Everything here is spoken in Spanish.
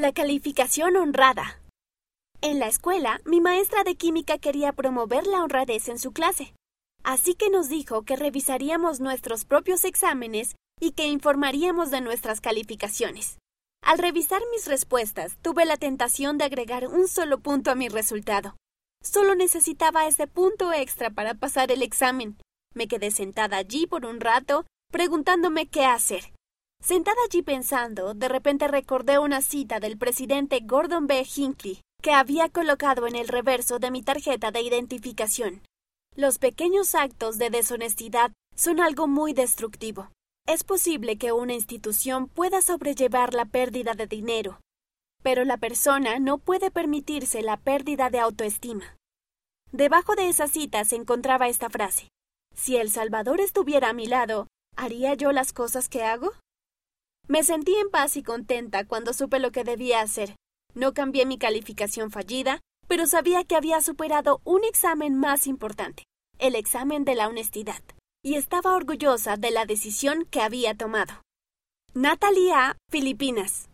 La calificación honrada. En la escuela, mi maestra de química quería promover la honradez en su clase. Así que nos dijo que revisaríamos nuestros propios exámenes y que informaríamos de nuestras calificaciones. Al revisar mis respuestas, tuve la tentación de agregar un solo punto a mi resultado. Solo necesitaba ese punto extra para pasar el examen. Me quedé sentada allí por un rato, preguntándome qué hacer. Sentada allí pensando, de repente recordé una cita del presidente Gordon B. Hinckley que había colocado en el reverso de mi tarjeta de identificación. Los pequeños actos de deshonestidad son algo muy destructivo. Es posible que una institución pueda sobrellevar la pérdida de dinero, pero la persona no puede permitirse la pérdida de autoestima. Debajo de esa cita se encontraba esta frase. Si el Salvador estuviera a mi lado, ¿haría yo las cosas que hago? Me sentí en paz y contenta cuando supe lo que debía hacer. No cambié mi calificación fallida, pero sabía que había superado un examen más importante, el examen de la honestidad, y estaba orgullosa de la decisión que había tomado. Natalia, Filipinas.